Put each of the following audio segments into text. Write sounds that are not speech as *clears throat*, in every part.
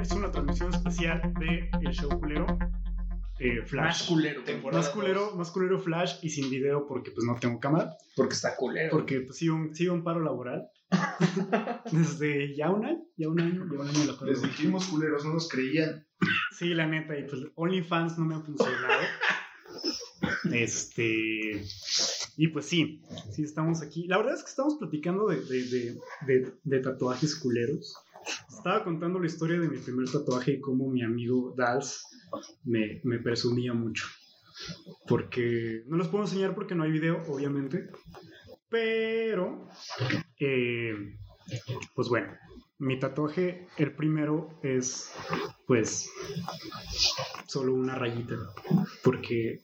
Es una transmisión especial de El Show Culero. eh, Flash. Más culero. Temporada Más culero, más culero Flash y sin video porque pues no tengo cámara. Porque está culero. Porque pues sigo, un- sigo en paro laboral. *laughs* Desde ya un año, ya un año, ya un año de la paro Les dijimos culeros, no nos creían. Sí, la neta, y pues OnlyFans no me ha funcionado. *laughs* Este. Y pues sí, sí estamos aquí. La verdad es que estamos platicando de, de, de, de- tatuajes culeros. Estaba contando la historia de mi primer tatuaje y cómo mi amigo Dals me, me presumía mucho. Porque no los puedo enseñar porque no hay video, obviamente. Pero, eh, pues bueno, mi tatuaje, el primero es, pues, solo una rayita. Porque,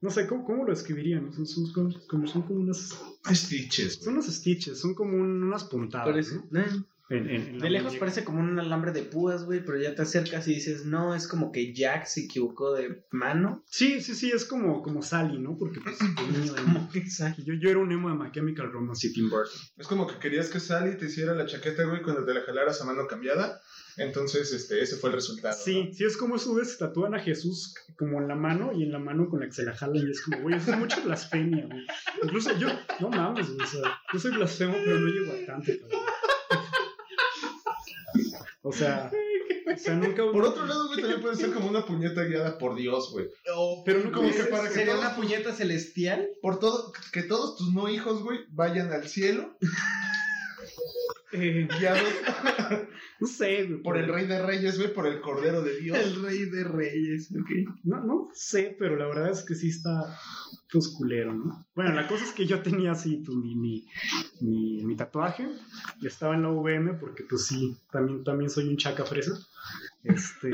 no sé, ¿cómo, cómo lo escribirían? Son, son como, como- son como unas, Stitches, son unos stitches, son como un- unas puntadas. Parece- ¿no? eh, En- en- De lejos muñeca. parece como un alambre de púas, güey, pero ya te acercas y dices, no, es como que Jack se equivocó de mano. Sí, sí, sí, es como, como Sally, ¿no? Porque pues, el niño de- yo, yo era un emo de My Chemical Romance y Tim Burton. Es como que querías que Sally te hiciera la chaqueta, güey, cuando te la jalaras a mano cambiada. Entonces, este, ese fue el resultado. Sí, sí, es como güeyes que tatúan a Jesús como en la mano y en la mano con la que se la jalan y es como, güey, eso es mucha blasfemia, güey. Incluso yo, no mames, güey, o sea, yo soy blasfemo, pero no llego a tanto. cabrón. O sea, o sea, nunca... Por otro lado, güey, también puede ser como una puñeta guiada por Dios, güey. pero no como que para que ¿Sería todos una puñeta celestial? Por todo, que todos tus no hijos, güey, vayan al cielo, eh, guiados *laughs* no sé, güey. por el Rey de Reyes, güey, por el Cordero de Dios. El rey de reyes, ok. No, no sé, pero la verdad es que sí está pues culero, ¿no? Bueno, la cosa es que yo tenía así pues, mi, mi, mi, mi tatuaje y estaba en la VM porque pues sí, también, también soy un chaca fresa. Este,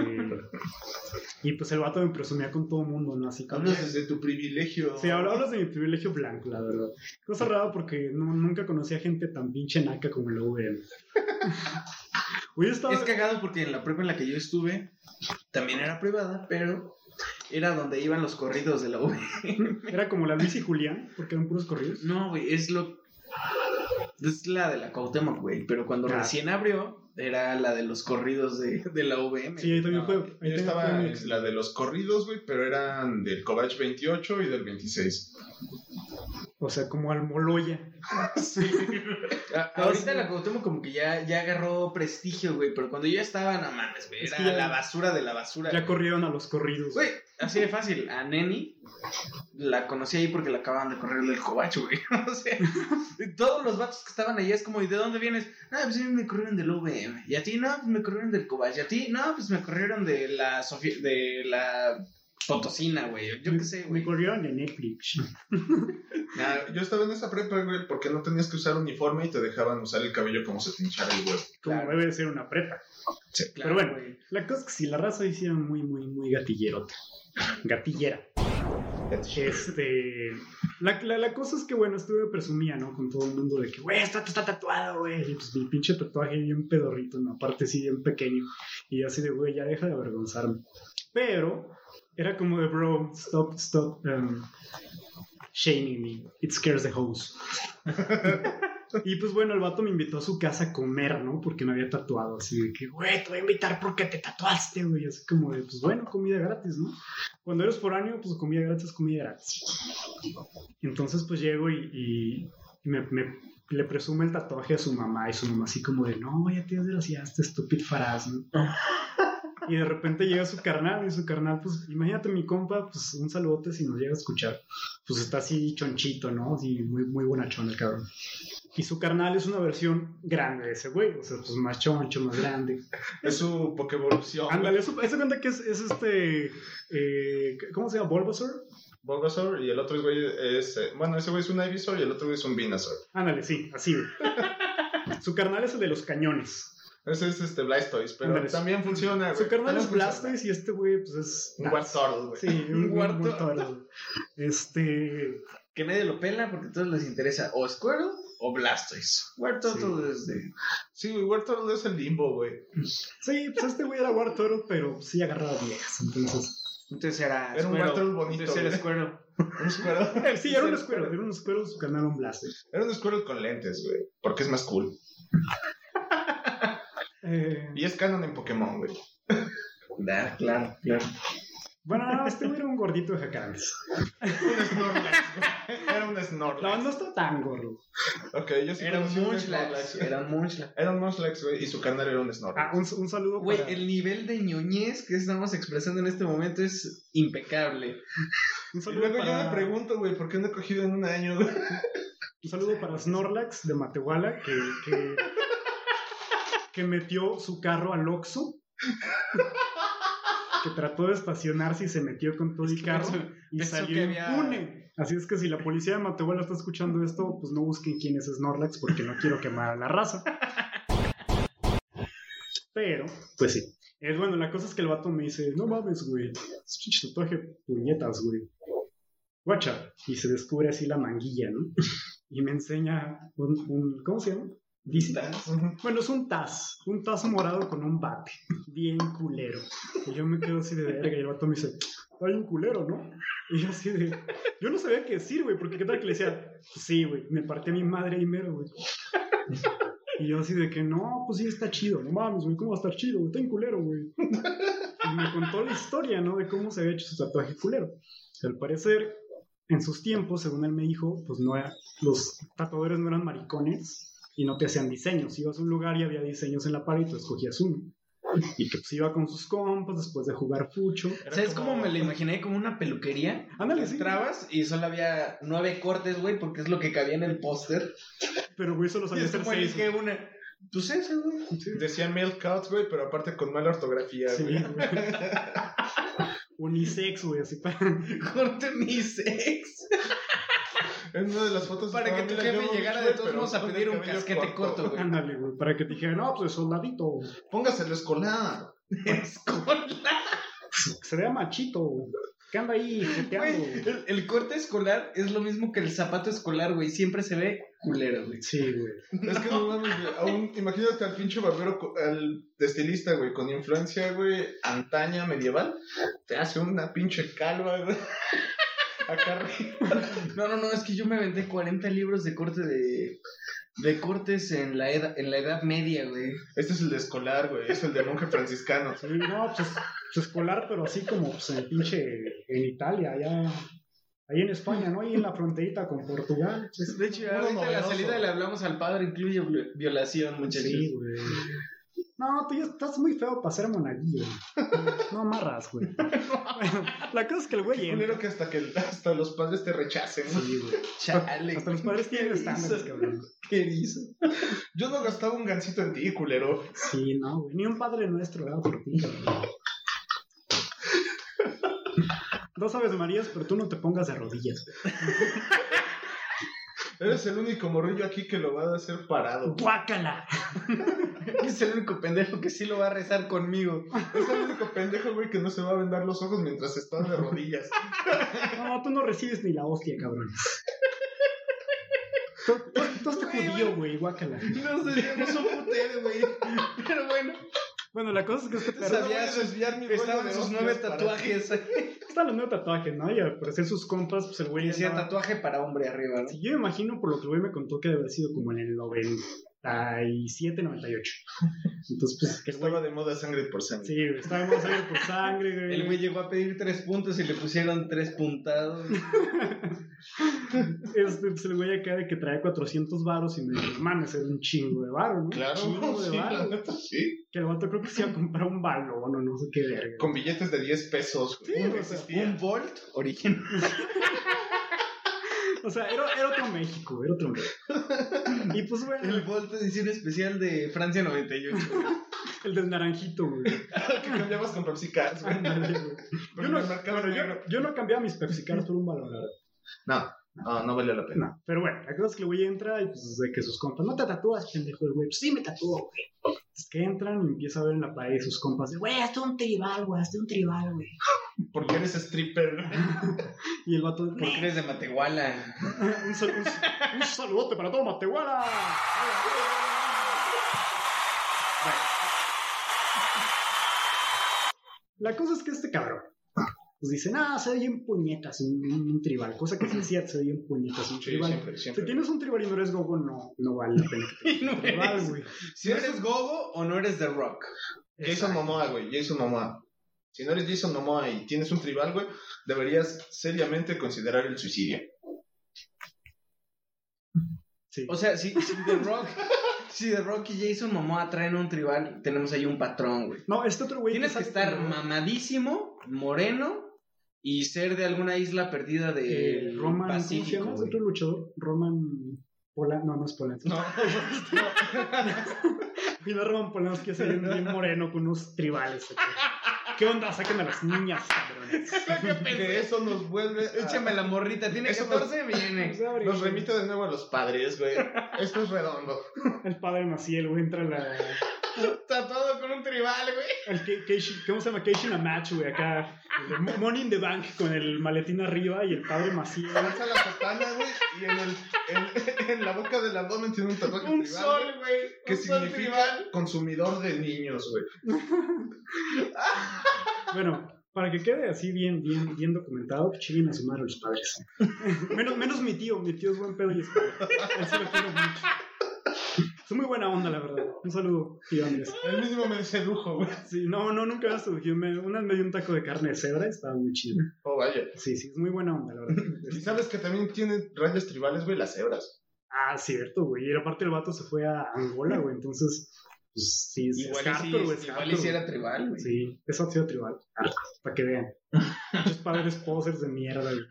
y pues el vato me presumía con todo el mundo, ¿no? Así como... Hablas desde tu privilegio. Sí, habla- hablas de mi privilegio blanco, la verdad. Cosa rara porque no, nunca conocí a gente tan pinche naca como en la VM. Hoy estaba... Es cagado porque en la prepa en la que yo estuve también era privada, pero era donde iban los corridos de la UV. *laughs* Era como la Luis y Julián, porque eran puros corridos. No, güey, es lo. Es la de la Cuauhtémoc, güey. Pero cuando Ah. recién abrió, era la de los corridos de, de la UVM. Sí, ahí también No, fue... yo ahí también estaba fue la de los corridos, güey, pero eran del Covach 28 y del 26. O sea, como Almoloya. A- *laughs* Ahorita la Cuauhtémoc como que ya, ya agarró prestigio, güey. Pero cuando yo estaba, no mames, güey. Es Era que ya- la basura de la basura. Ya corrieron a los corridos. Güey, así de fácil. A Neni la conocí ahí porque la acababan de correr del cobacho, güey. *laughs* O sea, todos los vatos que estaban ahí es como, ¿y de dónde vienes? Ah, pues a mí me corrieron del UVM. Y a ti, no, pues me corrieron del cobacho. Y a ti, no, pues me corrieron de la Sofía, de la Potosina, güey. Yo qué sé, Me güey. corrieron de Netflix. *laughs* Ah, Yo estaba en esa prepa, güey, porque no tenías que usar uniforme y te dejaban usar el cabello como se te hinchara el huevo. Como Claro. debe de ser una prepa. claro, Pero bueno. güey. La cosa es que si la raza hiciera muy, muy, muy gatillerota. Gatillera. Este. La, la, la cosa es que, bueno, estuve presumía, ¿no? Con todo el mundo de que, güey, esto está tatuado, güey. Y pues mi pinche tatuaje bien pedorrito, ¿no? Aparte, sí, bien pequeño. Y así de, güey, ya deja de avergonzarme. Pero era como de, bro, stop, stop um, shaming me. It scares the hoes. *laughs* *laughs* Y pues bueno, el vato me invitó a su casa a comer, ¿no? Porque me había tatuado. Así de que, güey, te voy a invitar porque te tatuaste, güey. Así como de, pues bueno, comida gratis, ¿no? Cuando eres foráneo, pues comida gratis, comida gratis. Entonces, pues llego y, me- le presume el tatuaje a su mamá. Y su mamá, así como de, no, ya te desgraciaste, estúpido faraz, ¿no? *laughs* Y de repente llega su carnal, y su carnal, pues imagínate mi compa, pues un saludote si nos llega a escuchar. Pues está así chonchito, ¿no? Así muy, muy bonachón el cabrón. Y su carnal es una versión grande de ese güey, o sea, pues más choncho, más grande. *laughs* Es su Pokevolución. Ándale, eso, eso cuenta que es, es este. eh, ¿Cómo se llama? ¿Bulbasaur? Bulbasaur y el otro güey es. eh, bueno, ese güey es un Ivysaur y el otro güey es un Venusaur. Ándale, sí, así. *laughs* Su carnal es el de los cañones. Ese es este Blastoise, pero también funciona. Su güey. carnal También es. Blastoise y este güey, pues es. Un Wartortle, güey. Sí, un. Wartortle. Este. Que nadie lo pela porque a todos les interesa o Squirtle o Blastoise. Wartortle es de... Sí, güey, Wartortle es el limbo, güey. Sí, pues este güey era Wartortle, pero sí agarraba viejas, entonces. Entonces era Era un Squirtle. Wartortle bonito, Entonces era. Squirtle. Un Squirtle. *laughs* Sí, era un escuero, era un escuero, su canal un. Era un Squirtle con lentes, güey. Porque es más cool. *laughs* Eh, Y es canon en Pokémon, güey. Ah, claro, claro. Bueno, no, este güey era un gordito de jacarantes. Un Snorlax, güey. Era un No, Snorlax. no está tan gordo. Ok, yo sí Era un conocí un Munchlax. Snorlax. Era un Munchlax. Era un Munchlax, güey. Y su carnal era un Ah, Snorlax. un, un saludo Güey, para, el nivel de ñoñez que estamos expresando en este momento es impecable. un Y saludo luego yo me pregunto, güey, ¿por qué no he cogido en un año, güey? un saludo para Snorlax de Matehuala que, que, que metió su carro al Oxxo. Que trató de estacionarse y se metió con todo el carro y pensó salió había- impune. Así es que si la policía de Matehuala está escuchando esto, pues no busquen quién es Snorlax porque no quiero quemar a la raza. Pero, pues sí. Es bueno, la cosa es que el vato me dice, no mames, güey, es tatuaje puñetas, güey. Guacha. Y se descubre así la manguilla, ¿no? Y me enseña un, un ¿cómo se llama? Ujú. Bueno, es un taz, un tazo morado con un bate, bien culero. Y yo me quedo así de verga y el vato me dice, hay un culero, ¿no? Y yo así de, yo no sabía qué decir, güey, porque qué tal que le decía, sí, güey, me partí a mi madre ahí mero, güey. Y yo así de que, no, pues sí está chido, no mames, güey, ¿cómo va a estar chido? güey? Está en culero, güey. Y me contó la historia, ¿no? De cómo se había hecho su tatuaje culero. Al parecer, en sus tiempos, según él me dijo, pues no era, los tatuadores no eran maricones y no te hacían diseños. Ibas a un lugar y había diseños en la pared y tú escogías uno. *laughs* Y que pues iba con sus compas después de jugar fucho. Era ¿Sabes como- cómo me lo imaginé? Como una peluquería. Ándale, sí. Entrabas y solo había nueve cortes, güey, porque es lo que cabía en el póster. Pero güey, solo sabía hacer seis. elige una. Pues esa, güey. Sí, Decía male cuts, güey, pero aparte con mala ortografía, Sí, güey. güey. *laughs* Unisex, güey, así para. Corte mi sex. En una de las fotos Para que tu jefe llegara de todos modos a pedir un casquete corto, güey. Ándale, güey, para que te dijeran, no, pues es soldadito. Póngaselo escolar. Escolar. Se vea machito. güey. ¿Qué anda ahí? Güey, el, el corte escolar es lo mismo que el zapato escolar, güey. Siempre se ve culero, güey. Sí, güey. Es que no mames, güey. Aún, imagínate al pinche barbero, al estilista, güey, con influencia, güey, antaña, medieval. Te hace una pinche calva, güey. Acá arriba. No, no, no, es que yo me vendé 40 libros de corte de. De cortes en la, edad, en la edad media, güey. Este es el de escolar, güey. Es el de monje franciscano. Sí, no, pues es, pues escolar, pero así como pues, en el pinche. En Italia, allá. Ahí en España, ¿no? Ahí en la fronterita con Portugal. pues, De hecho, ahorita en la salida le hablamos al padre, incluye vi- violación, muchachos. Sí, güey. No, tú ya estás muy feo para ser monaguillo. No amarras, güey. *laughs* Bueno, la cosa es que el güey culero que hasta que hasta los padres te rechacen. güey. Sí, güey. Chale. Hasta los padres tienen ¿Qué estándares, cabrón. ¿Qué hizo? Yo no gastaba un gancito en ti, culero. Sí, no, güey. Ni un padre nuestro dado por ti, cabrón. Dos aves marías, pero tú no te pongas de rodillas. Eres el único morrillo aquí que lo va a hacer parado. ¡Guácala! *laughs* Es el único pendejo que sí lo va a rezar conmigo. Es el único pendejo, güey, que no se va a vendar los ojos mientras está de rodillas. *laughs* No, tú no recibes ni la hostia, cabrón. Tú, Güey, judío, güey, guácala. Nos desviamos un putero, güey. Pero bueno, Bueno, la cosa es que este perro sabía- desviar mi estaban de sus nueve tatuajes. *laughs* están los nuevos tatuajes, ¿no? Y al parecer sus compas, pues el güey. Decía tatuaje para hombre arriba, ¿no? Sí, yo me imagino por lo que el güey me contó que debe haber sido como en el 97, 98. *laughs* Entonces, pues, que güey. Estaba de moda sangre por sangre. Sí, güey, estaba más sangre por sangre, *laughs* güey. El güey llegó a pedir tres puntos y le pusieron tres puntados. *laughs* Este, pues el güey acá de que trae 400 varos y me dijo, mames, era un chingo de varo, ¿no? Claro, Un chingo de sí, varo. la neta, sí. Que el vato creo que se iba a comprar un balón o no sé qué verga. Con billetes de 10 pesos. güey. Sí, No o sea. Un Volt original. O sea, era, era otro México, era otro México. Y pues bueno, El el, Volt edición especial de Francia 98. del naranjito, güey. *laughs* que cambiabas con Pepsi Cards, güey. Ándale, güey. Pero Yo no, en el mercado bueno, yo, negro. yo no cambiaba mis Pepsi Cards por un balón. No, no, no valió la pena. No, pero bueno, la cosa es que el güey entra y pues de que sus compas, no te tatúas, pendejo, el güey, pues sí me tatúo, güey. Es que entran y empieza a ver en la pared sus compas de, güey, hazte un tribal, güey, hazte un tribal, güey. *laughs* Porque eres stripper. *laughs* Y el vato, Porque eres de Matehuala. *laughs* un, sal- un- un saludote para todo Matehuala. Bueno. La cosa es que este cabrón pues dicen, ah, se ve bien puñetas un, un- un tribal. Cosa que sí es cierto, se ve bien puñetas un Sí, tribal. siempre, Si tienes un tribal y no eres gogo, no, no vale la pena que *laughs* no tribal, güey. Si eres Gogo o no eres The Rock. Jason. Momoa, güey, Jason Momoa. Si no eres Jason Momoa y tienes un tribal, güey, deberías seriamente considerar el suicidio. Sí. O sea, si, si The Rock. Si The Rock y Jason Momoa traen un tribal, tenemos ahí un patrón, güey. no, este otro güey. Tienes que estar mamadísimo, moreno y ser de alguna isla perdida eh, del Roman, ¿cómo se Pacífico. llama? ese güey. otro luchador? Roman. Polan, no, no es Polanski. No, *laughs* Y no Roman Polanski así bien, bien moreno con unos tribales. ¿Qué onda? Saquen a las niñas, cabrones. *laughs* que eso nos vuelve. a- Échame la morrita, tiene Eso 14, viene. Nos remite de nuevo a los padres, güey. Esto es redondo. El padre Maciel, güey, entra la. Tatuado con un tribal, güey. El Ke- Keishi- ¿Cómo se llama? Keishi Match, güey, acá. *laughs* Money in the Bank con el maletín arriba y el padre Maciel. Alza la sotana, güey, y en, el, en, *laughs* en la boca del abdomen tiene un tatuaje Un tribal, sol, güey, que un sol significa tribal. consumidor de niños, güey. *laughs* Bueno, para que quede así bien, bien, bien documentado, chinguen a su madre los padres. menos, menos mi tío, mi tío es buen pedo y es padre. Él sí lo quiero mucho. *laughs* Es muy buena onda, la verdad. Un saludo, tío Andrés. El mismo me sedujo, güey. Sí, no, no, nunca me surgió. Me, una vez me dio un taco de carne de cebra y estaba muy chido. Oh, vaya. Sí, sí, es muy buena onda, la verdad. *laughs* Y sabes que también tienen rayas tribales, güey, las cebras. Ah, cierto, güey. Y aparte el vato se fue a Angola, güey. Entonces, pues sí, es Igual, es hardcore, sí, güey, igual si era güey. tribal, güey. Sí, eso ha sido tribal. Para que vean. *laughs* Muchos padres posers de mierda, güey.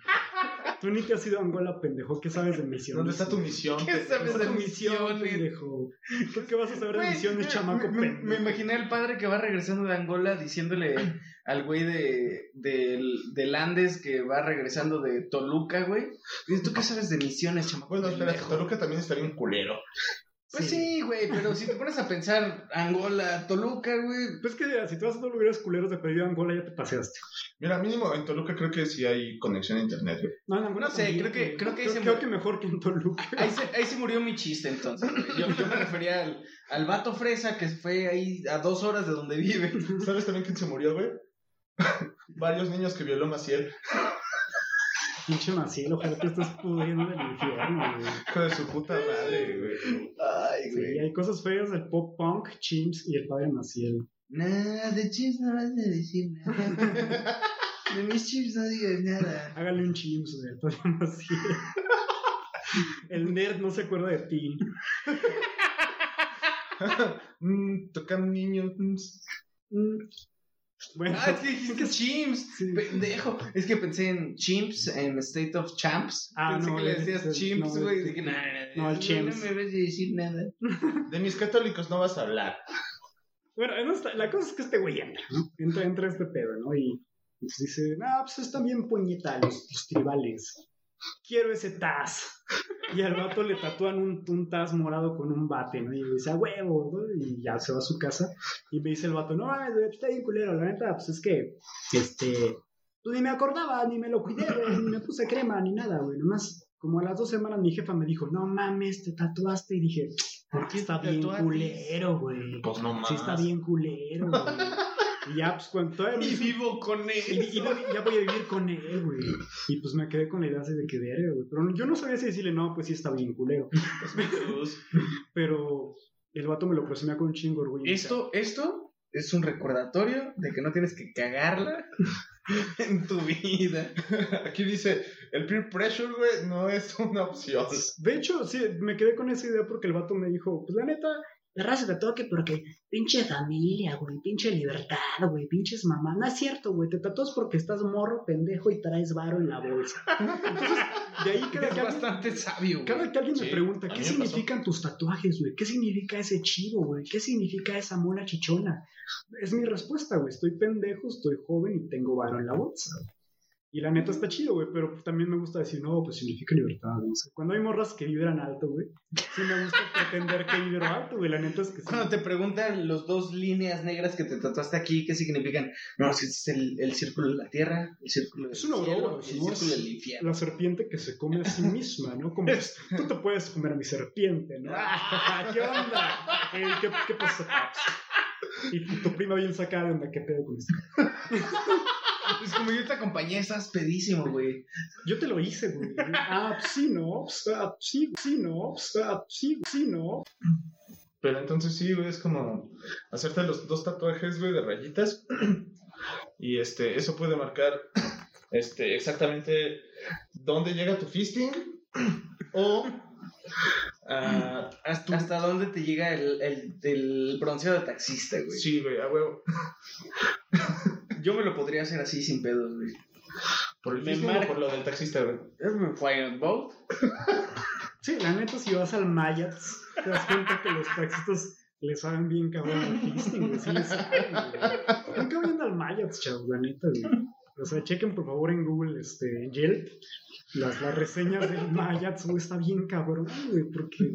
Tú ni te has ido a Angola, pendejo. ¿Qué sabes de misiones? ¿Dónde está tu misión? ¿Qué sabes ¿Dónde está de tu misión, misiones? pendejo? ¿Qué, qué vas a saber de misiones, chamaco me, me- pendejo? me imaginé al padre que va regresando de Angola diciéndole al güey de, del, del Andes que va regresando de Toluca, güey. ¿tú qué sabes de misiones, chamaco? Bueno, espera, pendejo?" Toluca también estaría un culero. Pues sí, güey, pero si te pones a pensar Angola, Toluca, güey. Pues que si te vas a otros lugares culeros de perdido a Angola, ya te paseaste. Mira, mínimo en Toluca creo que sí hay conexión a internet, güey. No, en Angola No sé, también, creo que- creo que ahí creo, se creo que mejor que en Toluca. Ahí se, ahí se murió mi chiste entonces. yo me refería al, al vato fresa que fue ahí a dos horas de donde vive. ¿Sabes también quién se murió, güey? *laughs* Varios niños que violó Maciel. Pinche Maciel, ojalá te estés pudriendo del infierno, güey. Hijo de su puta madre, güey. Ay, Sí, hay cosas feas del pop punk, Chimps y el padre Maciel. Nada, de chips no vas a decir nada. De mis chips no digas nada. Hágale un Chimps, güey, al padre Maciel. El nerd no se acuerda de ti. *laughs* Mm, tocan niños. mm. Bueno, Ah, es que dijiste chimps. Sí. Pendejo. Es que pensé en chimps, en State of Champs. Ah, pensé no, que le decías chimps, no, güey. ese- Dije, no, no, no, no, chimps. no me decir nada. *laughs* De mis católicos no vas a hablar. Bueno, no la cosa es que este güey entra, ¿no? Entra, entra este pedo, ¿no? Y dice, ah, pues están bien puñeta los, los tribales. Quiero ese Taz. Y al vato le tatúan un, un Taz morado con un bate, ¿no? Y le dice, a huevo, ¿no? Y ya se va a su casa. Y me dice el vato, no, mames, está bien culero, la neta, pues es que, este, pues ni me acordaba, ni me lo cuidé, güey, ni me puse crema, ni nada, güey. Nomás, como a las dos semanas mi jefa me dijo, no mames, te tatuaste. Y dije, ¿por qué está bien culero, güey? Pues no más. Sí, está bien culero, güey. Y ya, pues cuando todavía Y vivo con y- él. y ya voy a vivir con él, güey. Y pues me quedé con la idea así de que verga, güey. Pero yo no sabía si decirle, no, pues sí está bien culero. Es mi cruz. Pero el vato me lo presumía con un chingo orgullo. Esto, esto es un recordatorio de que no tienes que cagarla *laughs* en tu vida. Aquí dice, el peer pressure, güey, no es una opción. De hecho, sí, me quedé con esa idea porque el vato me dijo, pues la neta, la raza te toque porque pinche familia, güey, pinche libertad, güey, pinches mamá. No es cierto, güey, te tatúas porque estás morro, pendejo y traes varo en la bolsa. Entonces, de ahí cada Es que alguien- bastante sabio. güey. Cada que alguien me pregunta, ¿qué pasó. significan tus tatuajes, güey? ¿Qué significa ese chivo, güey? ¿Qué significa esa mona chichona? Es mi respuesta, güey. Estoy pendejo, estoy joven y tengo varo en la bolsa. güey. Y la neta está chido, güey, pero también me gusta decir, no, pues significa libertad, no sé. Cuando hay morras que vibran alto, güey, sí me gusta *laughs* pretender que vibro alto, güey. La neta es que sí. Cuando te preguntan los dos líneas negras que te tatuaste aquí, ¿qué significan? No, si es el, el círculo de la tierra, el círculo del Es una cielo, aurora, el ¿no? círculo Es del infierno. La serpiente que se come a sí *laughs* misma, ¿no? Como tú te puedes comer a mi serpiente, ¿no? *laughs* Ah, ¿Qué onda? Eh, ¿qué, ¿Qué pasó, paps? Y tu, prima bien sacada, ¿qué pedo con esto? Es como yo te acompañé, estás pedísimo, güey. Yo te lo hice, güey. Ah, pues sí, no. pues, ah, pues sí, sí, no. pues, ah, pues sí, sí, no. Pero entonces sí, güey, es como hacerte los dos tatuajes, güey, de rayitas. Y este, eso puede marcar este, exactamente dónde llega tu fisting. O ah, ¿Hasta, hasta dónde te llega el, el, el bronceado de taxista, güey? sí, güey, a huevo. Yo me lo podría hacer así sin pedos, güey. Por el Me marca- por lo del taxista, güey. Fire boat. Sí, la neta, si vas al Mayats, te das cuenta que los taxistas le saben bien cabrón al fisting, güey. Sí le saben, güey. Nunca vayan al Mayats, chavos, la neta, güey. O sea, chequen por favor en Google, este, Yelp, las, las reseñas del Mayats, güey, está bien cabrón, güey, porque,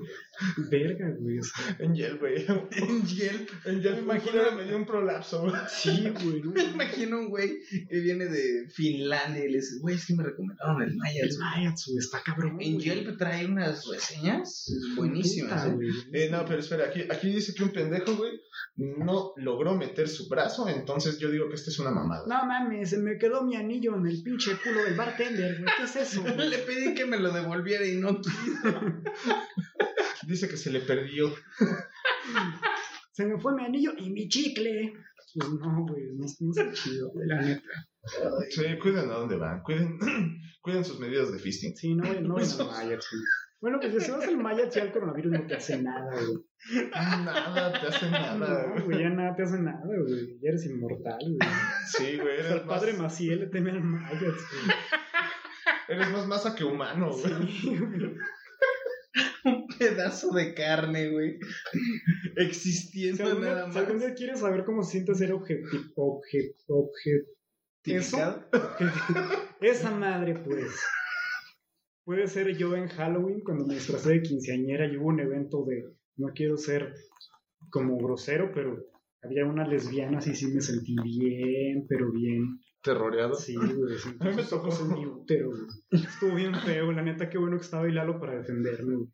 verga, güey, o sea, En Yelp, güey. En Yelp. En Yelp, Me imagino- me dio un prolapso, güey. sí, güey, *laughs* Me imagino un güey que viene de Finlandia y le dice, güey, es que me recomendaron el Maya. el Mayats, güey, está cabrón. En. Yelp trae unas reseñas buenísimas, Puta, ¿eh? güey. Eh, no, pero espera, aquí, aquí dice que un pendejo, güey, no logró meter su brazo, entonces yo digo que esta es una mamada. No mames, se me quedó mi anillo en el pinche culo del bartender, güey. ¿Qué es eso? Güey? *laughs* Le pedí que me lo devolviera y no quiso. *laughs* Dice que se le perdió. *laughs* Se me fue mi anillo y mi chicle. Pues no, güey, no, no está chido, güey, la neta. Sí, cuiden a dónde van, cuiden, *clears throat* cuiden sus medidas de fisting. Sí, no, no vayan al Mayats, güey. Bueno, pues si vas al Mayats ya el coronavirus no te hace nada, güey. Nada te hace nada. No, güey, ya nada te hace nada, güey. Ya eres inmortal, güey. Sí, güey, O sea, eres el más, padre Maciel le teme al Mayats, eres más masa que humano, güey. güey. Sí, güey. *laughs* Un pedazo de carne, güey. Si Existiendo nada más. si algún día quieres saber cómo se siente ser objetivo, obje, obje, ¿Tipificado? Esa madre, pues. Puede ser yo en Halloween cuando me disfrazé de quinceañera y hubo un evento de. No quiero ser como grosero, pero había unas lesbianas y sí me sentí bien, pero bien. Terroreado. Sí, *laughs* güey. sí, A mí me tocó. en mi útero, güey. Estuvo bien feo, la neta, qué bueno que estaba ahí Lalo para defenderme, güey.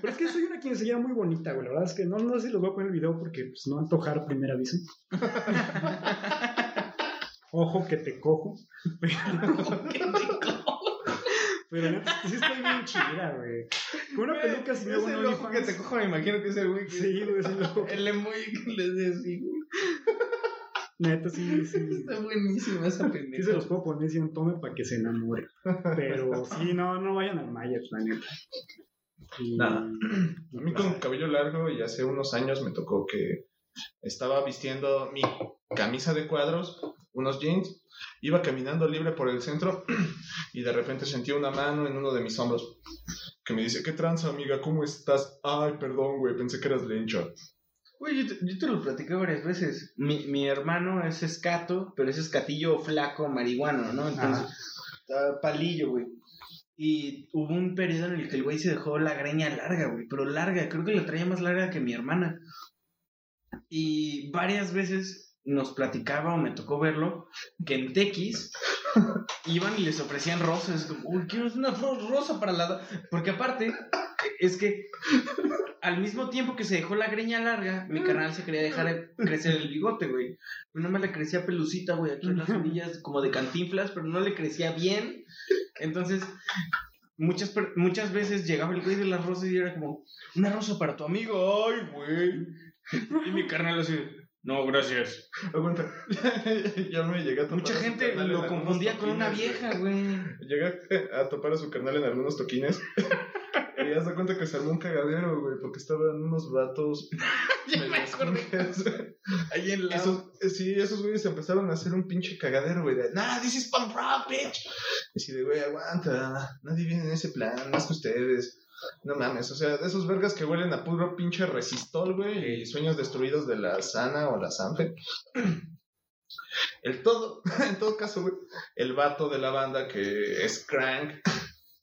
Pero es que soy una quinceañera muy bonita, güey. La verdad es que no, no sé si los voy a poner el video porque, pues, no antojar primer aviso. *laughs* Ojo que te cojo. Pero neta, sí estoy bien chida, güey. Con una peluca sin Es el ojo que te cojo, me imagino que es el güey que... Sí, güey, sí, lo- El emoji que les decía. Neta, sí, *laughs* sí. Está buenísima esa Sí pendeja. se los puedo poner si un tome para que se enamore. Pero sí, no, no vayan al Maya, la neta. Y- Nada. A mí con cabello largo y hace unos años me tocó que estaba vistiendo mi camisa de cuadros, unos jeans, iba caminando libre por el centro y de repente sentí una mano en uno de mis hombros que me dice, ¿qué tranza amiga? ¿Cómo estás? Ay, perdón, güey, pensé que eras lencha. Güey, yo te, yo te lo platicé varias veces. Mi, mi hermano es escato, pero es escatillo flaco marihuano, ¿no? Entonces, está palillo, güey. Y hubo un periodo en el que el güey se dejó la greña larga, güey, pero larga, creo que la traía más larga que mi hermana. Y varias veces nos platicaba o me tocó verlo que en Tequis iban y les ofrecían rosas, como, uy, quiero una rosa para la... Porque aparte, es que al mismo tiempo que se dejó la greña larga, mi carnal se quería dejar crecer el bigote, güey. No me le crecía pelucita, güey, aquí en las orillas, como de cantinflas, pero no le crecía bien. Entonces, muchas, muchas veces llegaba el güey de las rosas y era como, una rosa para tu amigo, ay, güey. Y mi carnal así, no, gracias. Aguanta, *laughs* ya me llegué a topar Mucha a su gente lo confundía con una vieja, *laughs* güey. Llegué a topar a su carnal en algunos toquines *laughs* y ya se cuenta que se armó un cagadero, güey, porque estaban unos vatos Ya me acordé. Ahí en la... Esos, eh, sí, esos güeyes empezaron a hacer un pinche cagadero, güey, de, nah, this is punk rock, bitch. Y así de, güey, aguanta, nadie viene en ese plan, más que ustedes. No mames, o sea, de esos vergas que huelen a puro pinche resistol, güey, y sueños destruidos de la Sana o la Sanfe. El todo, *laughs* en todo caso, güey, el vato de la banda que es Crank,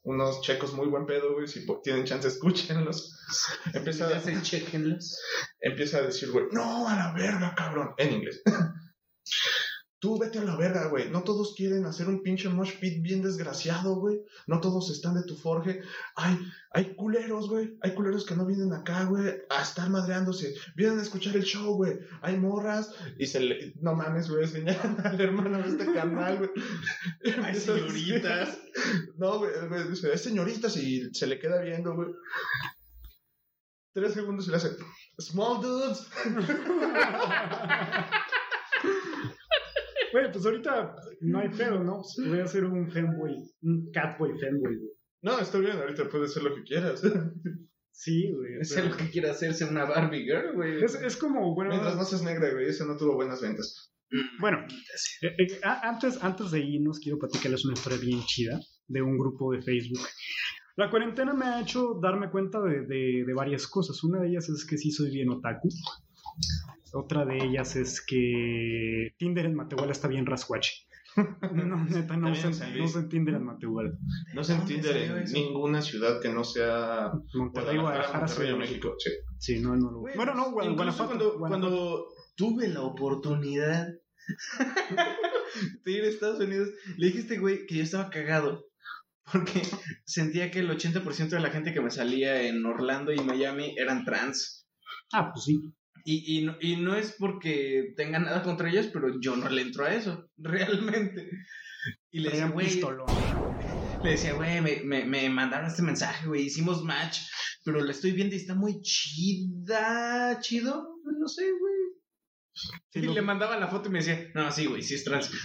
unos checos muy buen pedo, güey, si tienen chance, escúchenlos. *laughs* Empieza, Ya se chequenlos. empieza a decir, güey, no, a la verga, cabrón, en inglés. Tú vete a la verga, güey. No todos quieren hacer un pinche mosh pit bien desgraciado, güey. No todos están de tu forje. Hay, hay culeros, güey. Hay culeros que no vienen acá, güey, a estar madreándose. Vienen a escuchar el show, güey. Hay morras y se le... No mames, güey, señalan al hermano de este canal, güey. *laughs* Hay señoritas. *laughs* No, güey, güey, dice, es señoritas y se le queda viendo, güey. Tres segundos y le hace, small dudes. *laughs* Güey, pues ahorita no hay pedo, ¿no? Voy a hacer un fanboy, un catboy fanboy, güey. No, está bien, ahorita puedes hacer lo que quieras. Sí, güey. Es pero- lo que quiere hacerse una Barbie Girl, güey. Es, es como, bueno, Mientras no seas negra, güey, eso no tuvo buenas ventas. bueno, eh, eh, antes, antes de irnos, quiero platicarles una historia bien chida de un grupo de Facebook. La cuarentena me ha hecho darme cuenta de, de- de varias cosas. Una de ellas es que sí soy bien otaku. Otra de ellas es que Tinder en Matehuala está bien rascuache. *laughs* No, neta, no usen, no usen Tinder en Matehuala. No se ¿Dónde entiende salió en eso? ninguna ciudad que no sea Monterrey, Guadalajara, Monterrey México. México. Sí. Sí, no, no lo. Güey, Bueno, no, Guad- incluso Guanajuato. Cuando, Guanajuato. cuando tuve la oportunidad *laughs* de ir a Estados Unidos, le este güey que yo estaba cagado. Porque sentía que el 80% de la gente que me salía en Orlando y Miami eran trans. Ah, pues sí. Y, y, no, y no es porque tenga nada contra ellos, pero yo no le entro a eso, *laughs* realmente. Y le decía, güey, le decía, güey, me, me, me mandaron este mensaje, güey, hicimos match, pero la estoy viendo y está muy chida, chido, no sé, güey. Sí, y le mandaba la foto y me decía, no, sí, güey, sí es trans. *laughs*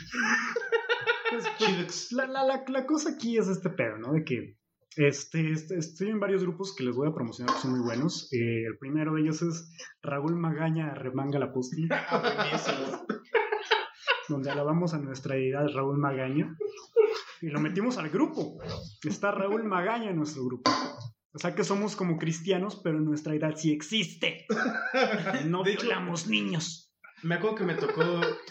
*laughs* Pues, pues, la, la, la, la cosa aquí es este pedo, ¿no? De que este, este- estoy en varios grupos que les voy a promocionar que son muy buenos. Eh, el primero de ellos es Raúl Magaña Remanga la Posti, *laughs* Ah, buenísimo. donde alabamos a nuestra deidad Raúl Magaña y lo metimos al grupo. Está Raúl Magaña en nuestro grupo. O sea que somos como cristianos, pero nuestra edad sí existe. *laughs* No De hecho- niños. Me acuerdo que me tocó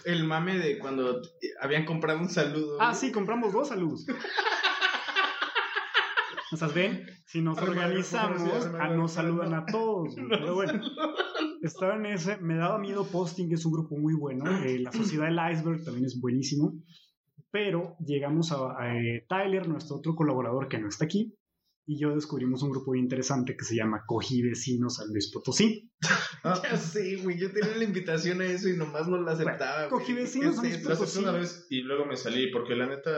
el mame de cuando habían comprado un saludo. Ah, sí, compramos dos saludos. O sea, ven, si nos Arma, organizamos, arma, ah, arma, nos saludan a todos. güey. Pero bueno, estaba en ese, me daba miedo Posting, que es un grupo muy bueno. eh, la Sociedad del Iceberg también es buenísimo. Pero llegamos a, a, eh, Tyler, nuestro otro colaborador que no está aquí, y yo descubrimos un grupo interesante que se llama Cogí Vecinos San Luis Potosí. Ah, *laughs* Ya sé, güey, yo tenía la invitación a eso y nomás no la aceptaba. cogí vecinos, ¿Qué es eso? lo acepté sí. una vez y luego me salí porque la neta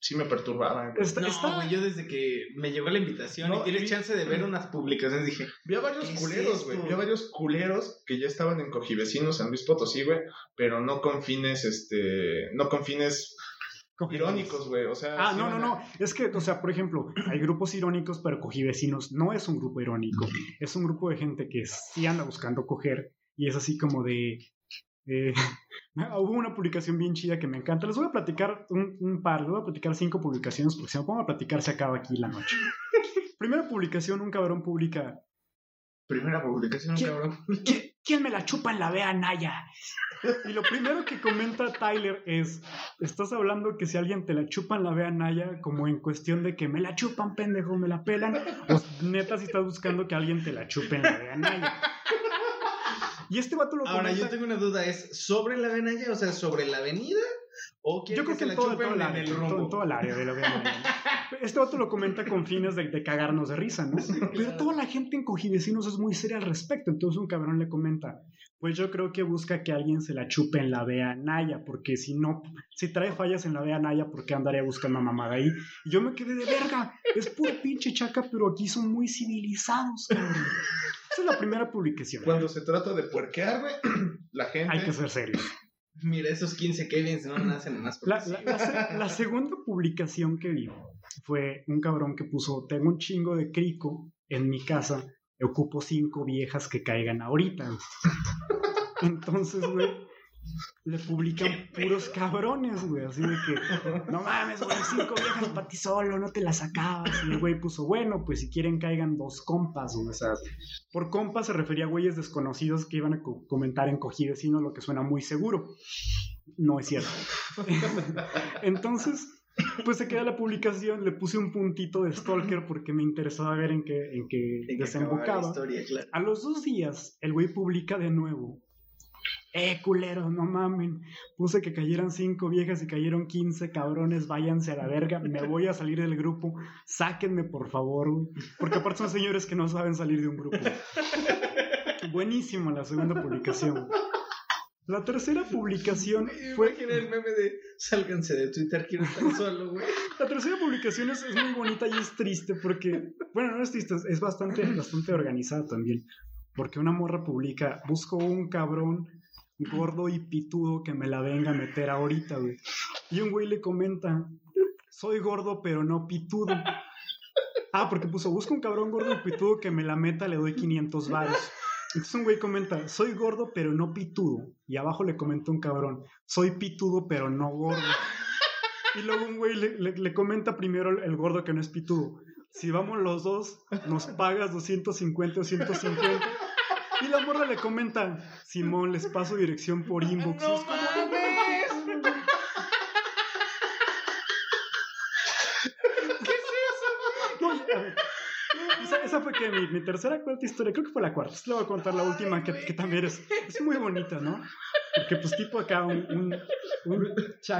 sí me perturbaba. güey. Está, No, está- güey, yo desde que me llegó la invitación No, y tienes chance de ver unas publicaciones dije, Vi a varios ¿Qué es culeros, güey. Vi a varios culeros que ya estaban en Cojivecinos San Luis Potosí, güey. Pero no con fines, este. No con fines irónicos, güey. O sea. Ah, sí no, no, no. Es que, o sea, por ejemplo, hay grupos irónicos, pero cogí vecinos. No es un grupo irónico. Es un grupo de gente que sí anda buscando coger. Y es así como de. eh, *laughs* hubo una publicación bien chida que me encanta. Les voy a platicar un, un par, les voy a platicar cinco publicaciones porque si me pongo a platicar se acaba aquí la noche. *laughs* Primera publicación, un cabrón publica. primera publicación, ¿Qué? cabrón. "¿Qui- ¿Quién me la chupa en la vea Naya? Y lo primero que comenta Tyler es, estás hablando que si alguien te la chupa en la vea Naya, como en cuestión de que me la chupan, pendejo, me la pelan, o neta si estás buscando que alguien te la chupe en la vea Naya. Y este vato lo Ahora, comenta... yo tengo una duda, ¿es sobre la avenalla, o sea, sobre la avenida? ¿O quiere Yo creo que, en todo, el área, en todo, rumbo? en todo el área de la. *laughs* Este vato lo comenta con fines de, de cagarnos de risa, ¿no? Pero toda la gente en Cojivecinos es muy seria al respecto. Entonces un cabrón le comenta, pues yo creo que busca que alguien se la chupe en la vea Naya, porque si no, si trae fallas en la vea Naya, ¿por qué andaría buscando a mamada ahí? Y yo me quedé de verga, es puro pinche chaca, pero aquí son muy civilizados, cabrón. Esa es la primera publicación. Cuando se trata de puerquear, *clears throat* la gente. Hay que ser serios. Mira, esos 15 Kevins no nacen más La, la- la segunda publicación que vi fue un cabrón que puso, tengo un chingo de crico en mi casa, ocupo cinco viejas que caigan ahorita. *laughs* Entonces, güey, le publican puros cabrones, güey, así de que, no mames, güey, cinco viejas para ti solo, no te las acabas. Y el güey puso, bueno, pues si quieren caigan dos compas, güey, o sea, por compas se refería a güeyes desconocidos que iban a co- comentar en Cogí Vecino, lo que suena muy seguro. No es cierto. *laughs* Entonces, pues se queda la publicación, le puse un puntito de Stalker porque me interesaba ver en qué, en qué que desembocaba. historia, claro. A los dos días, el güey publica de nuevo Eh, culeros, no mamen. Puse que cayeran cinco viejas y cayeron 15 cabrones. Váyanse a la verga. Me voy a salir del grupo. Sáquenme, por favor, güey. Porque aparte son señores que no saben salir de un grupo. Buenísimo la segunda publicación. La tercera publicación fue. Imagina el meme de sálganse de Twitter, quiero estar solo, güey. La tercera publicación es, es muy bonita y es triste porque. Bueno, no es triste, es bastante, bastante organizada también. Porque una morra publica: Busco un cabrón gordo y pitudo que me la venga a meter ahorita, güey. Y un güey le comenta: Soy gordo, pero no pitudo. Ah, porque puso: Busco un cabrón gordo y pitudo que me la meta, le doy 500 varos. Entonces un güey comenta, soy gordo pero no pitudo. Y abajo le comenta un cabrón, soy pitudo pero no gordo. Y luego un güey le, le- le comenta primero el, el gordo que no es pitudo. Si vamos los dos, nos pagas 250 o 150. Y la morra le comenta, Simón, les paso dirección por inbox. ¡No es como, mames! No, a ver. Esa, esa fue que mi, mi tercera cuarta historia, creo que fue la cuarta. Le voy a contar la última, que, que también es, es muy bonita, ¿no? Porque pues tipo acá un *laughs*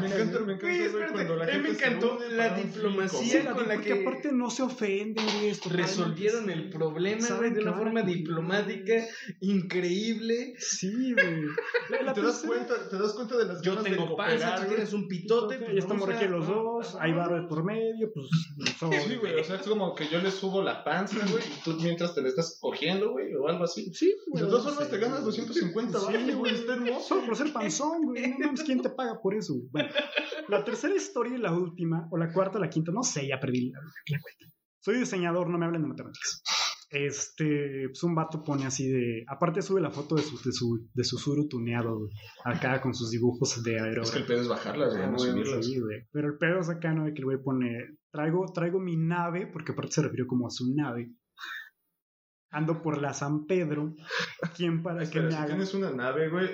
Me encanta, me encanta, Güey, güey, espérate, cuando la mí gente me se encantó une la diplomacia Sí, con la porque que- aparte no se ofenden, güey. Resolvieron el problema, güey, de una forma diplomática increíble. Sí, güey. La- la Y te das cuenta, te das cuenta de las Yo ganas de tengo panza, tú tienes un pitote. pues Y estamos aquí los dos, hay barro de por medio, pues. Sí, güey, o sea, es como que yo le subo la panza, güey, y tú mientras te la estás cogiendo, güey, o algo así. Sí, De güey. todas formas te ganas 250 Sí, baros, güey. güey, está hermoso. Solo por ser panzón, güey. No mames, ¿quién te paga por eso? Bueno, la tercera historia y la última, o la cuarta o la quinta, no sé, ya perdí la, la cuenta. Soy diseñador, no me hablen de matemáticas. Este, pues un vato pone así de. Aparte, sube la foto de su, de su, de su suru tuneado, Acá con sus dibujos de Es que el pedo es bajarlas, güey, Ah, no güey, subirlas. sí, güey. Pero el pedo es acá, ¿no? De que el güey pone. Traigo, traigo mi nave, porque aparte se refirió como a su nave. Ando por la San Pedro. ¿Quién para que Espera, me si haga? tienes una nave, güey,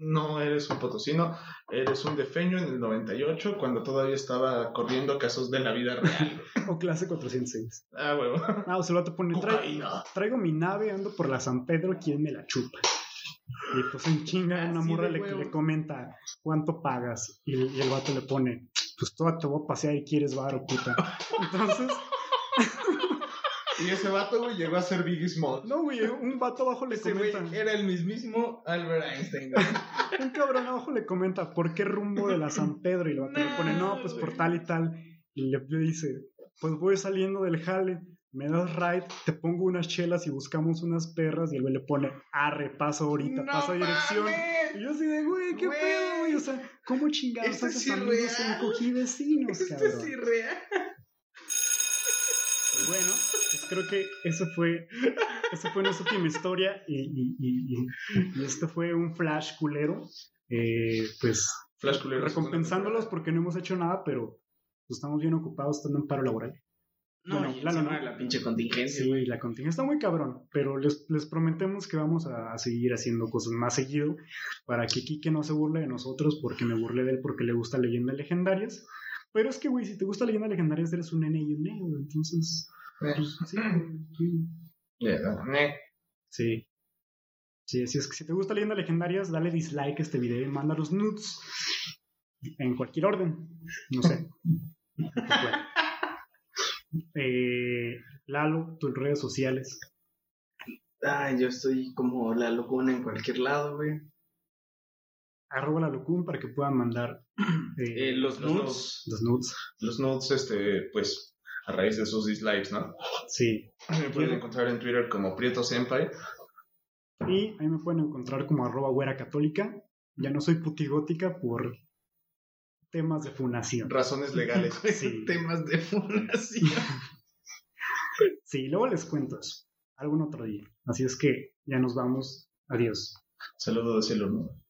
no eres un potosino, eres un defeño en el 98, cuando todavía estaba corriendo casos de la vida real. *laughs* O clase 406. ah, huevo. Ah, o se lo te pone. "Tra- Cocaína. traigo mi nave, ando por la San Pedro, ¿quién me la chupa? Y pues en chinga una Así morra le, le comenta, ¿cuánto pagas? Y, el- y el vato le pone, pues toda te voy a pasear y quieres varo, puta. *laughs* Entonces, *laughs* Y ese vato, güey, llegó a ser Biggie Small. no, güey, un vato abajo le Ese güey comenta, era el mismísimo Albert Einstein. güey. *laughs* un cabrón abajo le comenta, ¿por qué rumbo de la San Pedro? Y el vato le pone, no, pues por güey. tal y tal. Y le, dice, pues voy saliendo del jale, me das ride, te pongo unas chelas y buscamos unas perras. Y el güey le pone, arre, paso ahorita, ¡No pasa dirección. Y yo así de, güey, ¿qué Güey. pedo, güey? O sea, ¿cómo chingados Esto es haces amigos irreal. en cogí vecinos, Esto es irreal. Creo que eso fue, esa fue nuestra última historia y, y, y, y- y este fue un flash culero. Eh, pues Flash culero. recompensándolos porque no hemos hecho nada, pero pues, estamos bien ocupados estando en paro laboral. No, Bueno, y ¿no? la pinche contingencia, Sí, la contingencia está muy cabrón, pero les, les prometemos que vamos a, a seguir haciendo cosas más seguido para que Kike no se burle de nosotros porque me burlé de él porque le gusta leyendas legendarias. Pero es que, güey, si te gusta leyendas legendarias eres un nene y un güey. Entonces. Pues, sí, sí. Sí. Sí, así es que si te gusta leyendas legendarias, dale dislike a este video y manda los nudes en cualquier orden. No sé. *laughs* Eh, Lalo, tus redes sociales. Ay, yo estoy como la locuna en cualquier lado, güey. Arroba la locum para que puedan mandar eh, Eh, los los nudes. los nudes. Los notes, este, pues, a raíz de sus dislikes, ¿no? Sí. *laughs* Me pueden encontrar en Twitter como Prieto Senpai. Y ahí me pueden encontrar como arroba güera católica. Ya no soy putigótica por temas de funación. Razones legales. *laughs* Sí. Temas de fundación. *laughs* Sí, luego les cuento eso. Algún otro día. Así es que ya nos vamos. Adiós. Saludo de cielo, ¿no?